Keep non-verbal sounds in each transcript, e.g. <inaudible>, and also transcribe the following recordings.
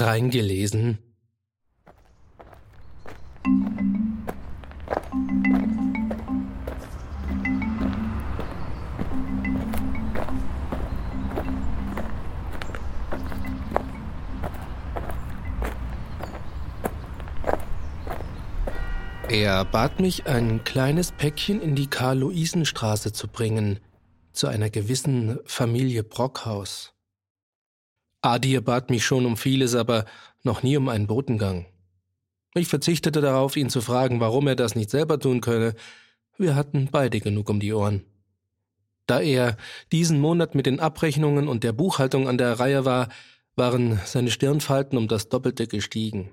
reingelesen. Er bat mich, ein kleines Päckchen in die Karl-Luisen-Straße zu bringen, zu einer gewissen Familie Brockhaus. Adir bat mich schon um vieles, aber noch nie um einen Botengang. Ich verzichtete darauf, ihn zu fragen, warum er das nicht selber tun könne. Wir hatten beide genug um die Ohren. Da er diesen Monat mit den Abrechnungen und der Buchhaltung an der Reihe war, waren seine Stirnfalten um das Doppelte gestiegen.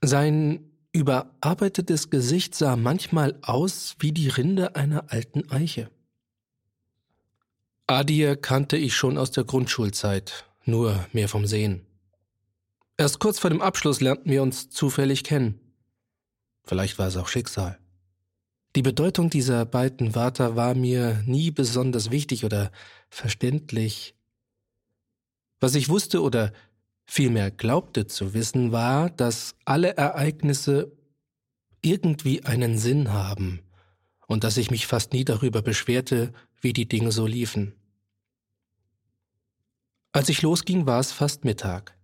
Sein Überarbeitetes Gesicht sah manchmal aus wie die Rinde einer alten Eiche. Adir kannte ich schon aus der Grundschulzeit, nur mehr vom Sehen. Erst kurz vor dem Abschluss lernten wir uns zufällig kennen. Vielleicht war es auch Schicksal. Die Bedeutung dieser beiden Wörter war mir nie besonders wichtig oder verständlich. Was ich wusste oder vielmehr glaubte zu wissen, war, dass alle Ereignisse irgendwie einen Sinn haben und dass ich mich fast nie darüber beschwerte, wie die Dinge so liefen. Als ich losging, war es fast Mittag.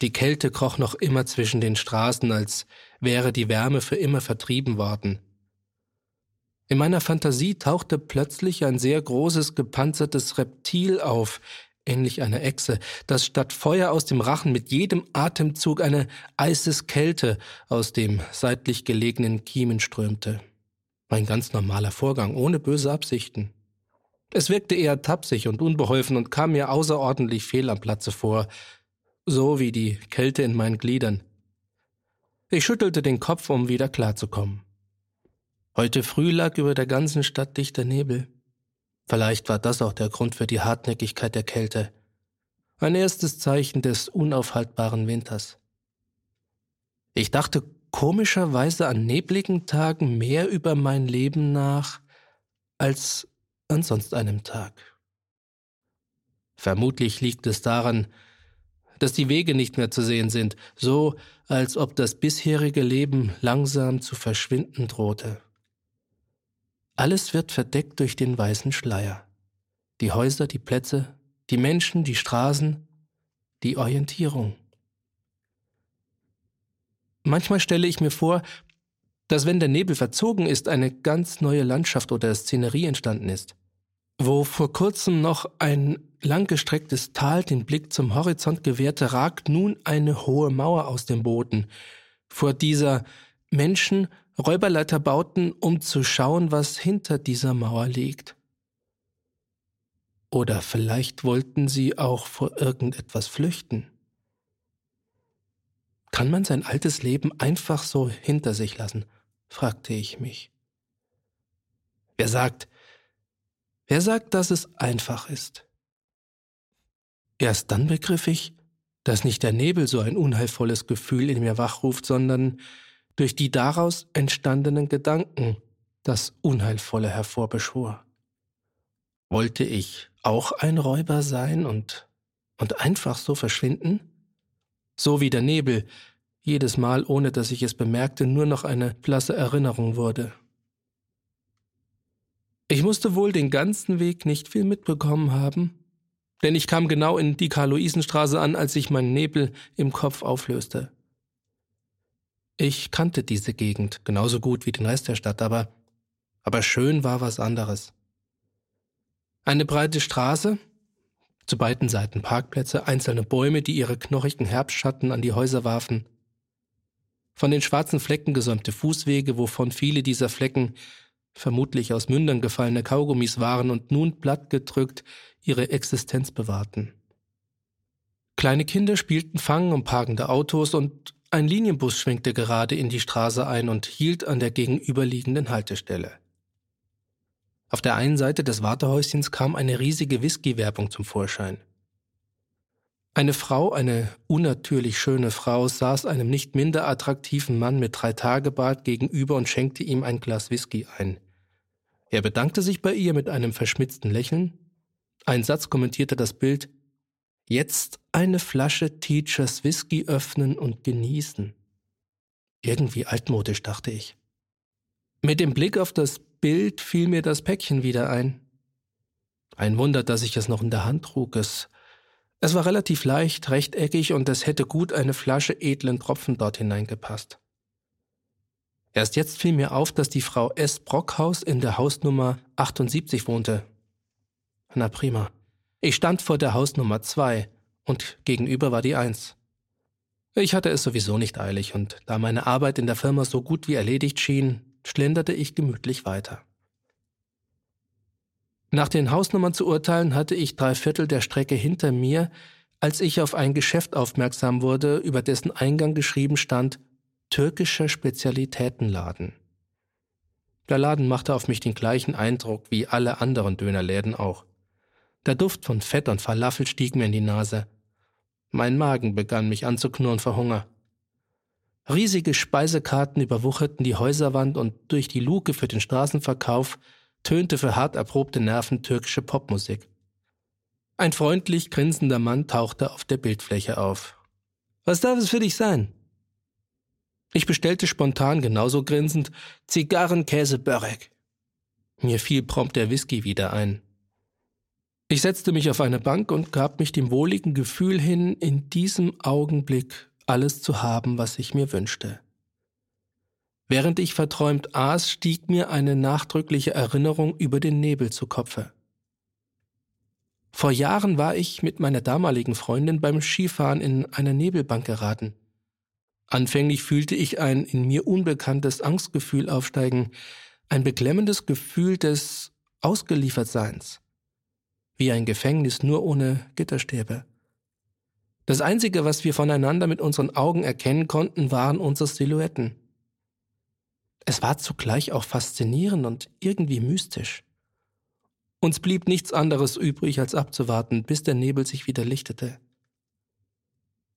Die Kälte kroch noch immer zwischen den Straßen, als wäre die Wärme für immer vertrieben worden. In meiner Fantasie tauchte plötzlich ein sehr großes gepanzertes Reptil auf, ähnlich einer Echse, das statt Feuer aus dem Rachen mit jedem Atemzug eine Eiseskälte aus dem seitlich gelegenen Kiemen strömte. Ein ganz normaler Vorgang, ohne böse Absichten. Es wirkte eher tapsig und unbeholfen und kam mir außerordentlich fehl am Platze vor, so wie die Kälte in meinen Gliedern. Ich schüttelte den Kopf, um wieder klarzukommen. Heute früh lag über der ganzen Stadt dichter Nebel. Vielleicht war das auch der Grund für die Hartnäckigkeit der Kälte. Ein erstes Zeichen des unaufhaltbaren Winters. Ich dachte komischerweise an nebligen Tagen mehr über mein Leben nach als an sonst einem Tag. Vermutlich liegt es daran, dass die Wege nicht mehr zu sehen sind, so als ob das bisherige Leben langsam zu verschwinden drohte. Alles wird verdeckt durch den weißen Schleier. Die Häuser, die Plätze, die Menschen, die Straßen, die Orientierung. Manchmal stelle ich mir vor, dass wenn der Nebel verzogen ist, eine ganz neue Landschaft oder Szenerie entstanden ist. Wo vor kurzem noch ein langgestrecktes Tal den Blick zum Horizont gewährte, ragt nun eine hohe Mauer aus dem Boden. Vor dieser Menschen Räuberleiter bauten, um zu schauen, was hinter dieser Mauer liegt. Oder vielleicht wollten sie auch vor irgendetwas flüchten. Kann man sein altes Leben einfach so hinter sich lassen? fragte ich mich. Wer sagt, wer sagt, dass es einfach ist? Erst dann begriff ich, dass nicht der Nebel so ein unheilvolles Gefühl in mir wachruft, sondern durch die daraus entstandenen Gedanken das Unheilvolle hervorbeschwor. Wollte ich auch ein Räuber sein und, und einfach so verschwinden? So wie der Nebel, jedes Mal, ohne dass ich es bemerkte, nur noch eine blasse Erinnerung wurde. Ich musste wohl den ganzen Weg nicht viel mitbekommen haben, denn ich kam genau in die Karl-Luisen-Straße an, als sich mein Nebel im Kopf auflöste. Ich kannte diese Gegend genauso gut wie den Rest der Stadt, aber, aber schön war was anderes. Eine breite Straße, zu beiden Seiten Parkplätze, einzelne Bäume, die ihre knochigen Herbstschatten an die Häuser warfen. Von den schwarzen Flecken gesäumte Fußwege, wovon viele dieser Flecken vermutlich aus Mündern gefallene Kaugummis waren und nun plattgedrückt ihre Existenz bewahrten. Kleine Kinder spielten Fangen um parkende Autos und ein Linienbus schwenkte gerade in die Straße ein und hielt an der gegenüberliegenden Haltestelle. Auf der einen Seite des Wartehäuschens kam eine riesige Whisky-Werbung zum Vorschein. Eine Frau, eine unnatürlich schöne Frau, saß einem nicht minder attraktiven Mann mit drei Tagebart gegenüber und schenkte ihm ein Glas Whisky ein. Er bedankte sich bei ihr mit einem verschmitzten Lächeln. Ein Satz kommentierte das Bild Jetzt eine Flasche Teachers Whisky öffnen und genießen. Irgendwie altmodisch, dachte ich. Mit dem Blick auf das Bild fiel mir das Päckchen wieder ein. Ein Wunder, dass ich es noch in der Hand trug. Es, es war relativ leicht, rechteckig und es hätte gut eine Flasche edlen Tropfen dort hineingepasst. Erst jetzt fiel mir auf, dass die Frau S. Brockhaus in der Hausnummer 78 wohnte. Na prima. Ich stand vor der Hausnummer zwei und gegenüber war die eins. Ich hatte es sowieso nicht eilig und da meine Arbeit in der Firma so gut wie erledigt schien, schlenderte ich gemütlich weiter. Nach den Hausnummern zu urteilen, hatte ich drei Viertel der Strecke hinter mir, als ich auf ein Geschäft aufmerksam wurde, über dessen Eingang geschrieben stand türkischer Spezialitätenladen. Der Laden machte auf mich den gleichen Eindruck wie alle anderen Dönerläden auch. Der Duft von Fett und Falafel stieg mir in die Nase. Mein Magen begann mich anzuknurren vor Hunger. Riesige Speisekarten überwucherten die Häuserwand und durch die Luke für den Straßenverkauf tönte für hart erprobte Nerven türkische Popmusik. Ein freundlich grinsender Mann tauchte auf der Bildfläche auf. Was darf es für dich sein? Ich bestellte spontan genauso grinsend Zigarren, Käse, Börek. Mir fiel prompt der Whisky wieder ein. Ich setzte mich auf eine Bank und gab mich dem wohligen Gefühl hin, in diesem Augenblick alles zu haben, was ich mir wünschte. Während ich verträumt aß, stieg mir eine nachdrückliche Erinnerung über den Nebel zu Kopfe. Vor Jahren war ich mit meiner damaligen Freundin beim Skifahren in eine Nebelbank geraten. Anfänglich fühlte ich ein in mir unbekanntes Angstgefühl aufsteigen, ein beklemmendes Gefühl des Ausgeliefertseins wie ein Gefängnis nur ohne Gitterstäbe. Das Einzige, was wir voneinander mit unseren Augen erkennen konnten, waren unsere Silhouetten. Es war zugleich auch faszinierend und irgendwie mystisch. Uns blieb nichts anderes übrig, als abzuwarten, bis der Nebel sich wieder lichtete.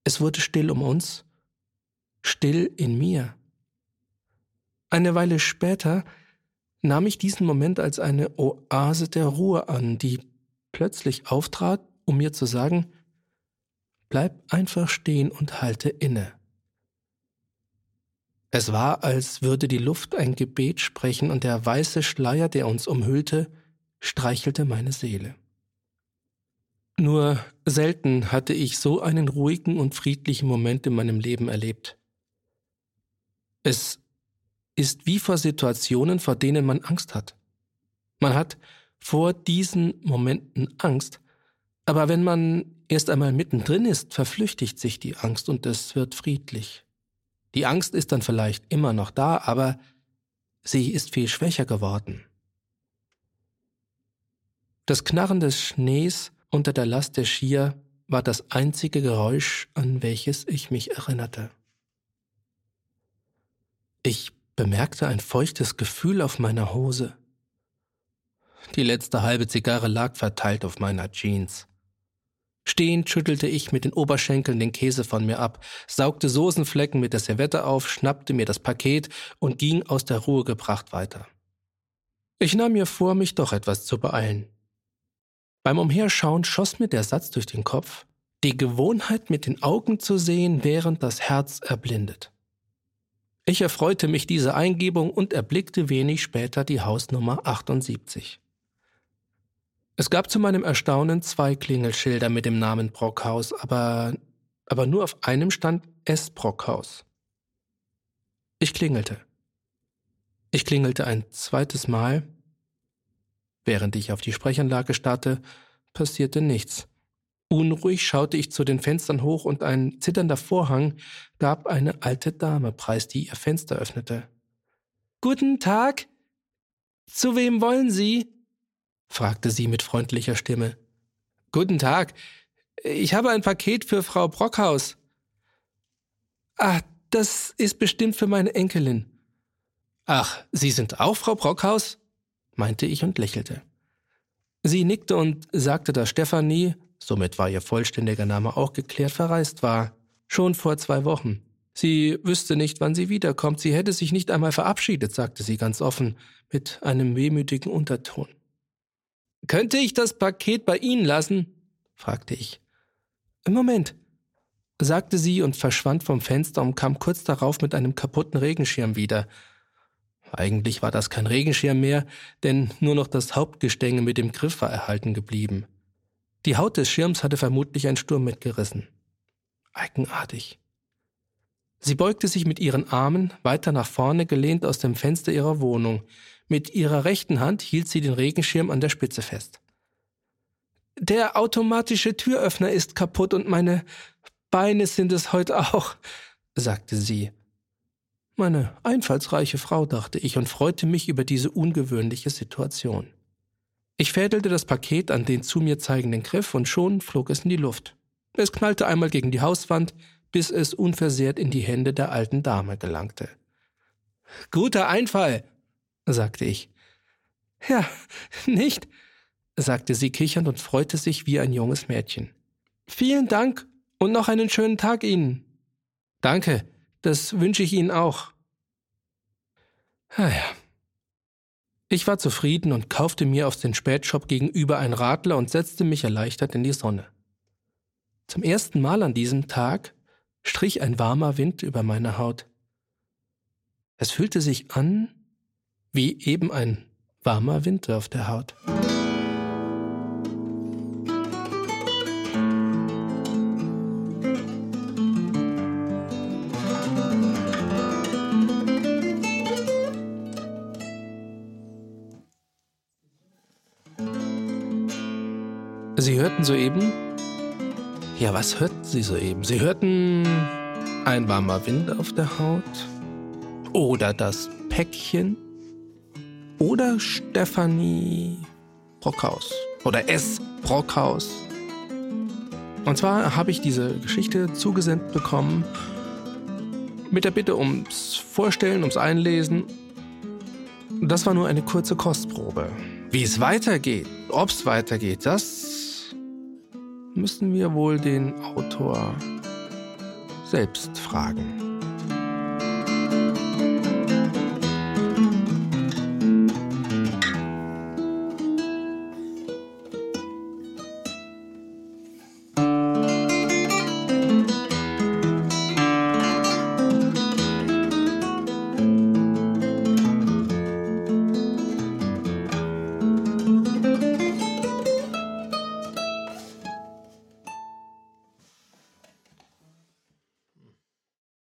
Es wurde still um uns, still in mir. Eine Weile später nahm ich diesen Moment als eine Oase der Ruhe an, die plötzlich auftrat, um mir zu sagen, bleib einfach stehen und halte inne. Es war, als würde die Luft ein Gebet sprechen und der weiße Schleier, der uns umhüllte, streichelte meine Seele. Nur selten hatte ich so einen ruhigen und friedlichen Moment in meinem Leben erlebt. Es ist wie vor Situationen, vor denen man Angst hat. Man hat vor diesen Momenten Angst, aber wenn man erst einmal mittendrin ist, verflüchtigt sich die Angst und es wird friedlich. Die Angst ist dann vielleicht immer noch da, aber sie ist viel schwächer geworden. Das Knarren des Schnees unter der Last der Skier war das einzige Geräusch, an welches ich mich erinnerte. Ich bemerkte ein feuchtes Gefühl auf meiner Hose. Die letzte halbe Zigarre lag verteilt auf meiner Jeans. Stehend schüttelte ich mit den Oberschenkeln den Käse von mir ab, saugte Soßenflecken mit der Servette auf, schnappte mir das Paket und ging aus der Ruhe gebracht weiter. Ich nahm mir vor, mich doch etwas zu beeilen. Beim Umherschauen schoss mir der Satz durch den Kopf, die Gewohnheit mit den Augen zu sehen, während das Herz erblindet. Ich erfreute mich dieser Eingebung und erblickte wenig später die Hausnummer 78. Es gab zu meinem Erstaunen zwei Klingelschilder mit dem Namen Brockhaus, aber, aber nur auf einem stand S. Brockhaus. Ich klingelte. Ich klingelte ein zweites Mal. Während ich auf die Sprechanlage starrte, passierte nichts. Unruhig schaute ich zu den Fenstern hoch und ein zitternder Vorhang gab eine alte Dame preis, die ihr Fenster öffnete. Guten Tag. Zu wem wollen Sie? Fragte sie mit freundlicher Stimme. Guten Tag. Ich habe ein Paket für Frau Brockhaus. Ah, das ist bestimmt für meine Enkelin. Ach, Sie sind auch Frau Brockhaus? meinte ich und lächelte. Sie nickte und sagte, dass Stefanie, somit war ihr vollständiger Name auch geklärt, verreist war. Schon vor zwei Wochen. Sie wüsste nicht, wann sie wiederkommt. Sie hätte sich nicht einmal verabschiedet, sagte sie ganz offen, mit einem wehmütigen Unterton. Könnte ich das Paket bei Ihnen lassen? fragte ich. Moment, sagte sie und verschwand vom Fenster und kam kurz darauf mit einem kaputten Regenschirm wieder. Eigentlich war das kein Regenschirm mehr, denn nur noch das Hauptgestänge mit dem Griff war erhalten geblieben. Die Haut des Schirms hatte vermutlich ein Sturm mitgerissen. Eigenartig. Sie beugte sich mit ihren Armen weiter nach vorne gelehnt aus dem Fenster ihrer Wohnung. Mit ihrer rechten Hand hielt sie den Regenschirm an der Spitze fest. Der automatische Türöffner ist kaputt und meine Beine sind es heute auch, <laughs> sagte sie. Meine einfallsreiche Frau, dachte ich und freute mich über diese ungewöhnliche Situation. Ich fädelte das Paket an den zu mir zeigenden Griff und schon flog es in die Luft. Es knallte einmal gegen die Hauswand, bis es unversehrt in die Hände der alten Dame gelangte. Guter Einfall, sagte ich. Ja, nicht? sagte sie kichernd und freute sich wie ein junges Mädchen. Vielen Dank und noch einen schönen Tag Ihnen. Danke, das wünsche ich Ihnen auch. Naja. Ah ich war zufrieden und kaufte mir aus dem Spätshop gegenüber ein Radler und setzte mich erleichtert in die Sonne. Zum ersten Mal an diesem Tag strich ein warmer Wind über meine Haut. Es fühlte sich an wie eben ein warmer Wind auf der Haut. Sie hörten soeben. Ja, was hörten Sie soeben? Sie hörten ein warmer Wind auf der Haut oder das Päckchen oder Stefanie Brockhaus oder S. Brockhaus. Und zwar habe ich diese Geschichte zugesendet bekommen mit der Bitte ums Vorstellen, ums Einlesen. Das war nur eine kurze Kostprobe. Wie es weitergeht, ob es weitergeht, das müssen wir wohl den Autor selbst fragen.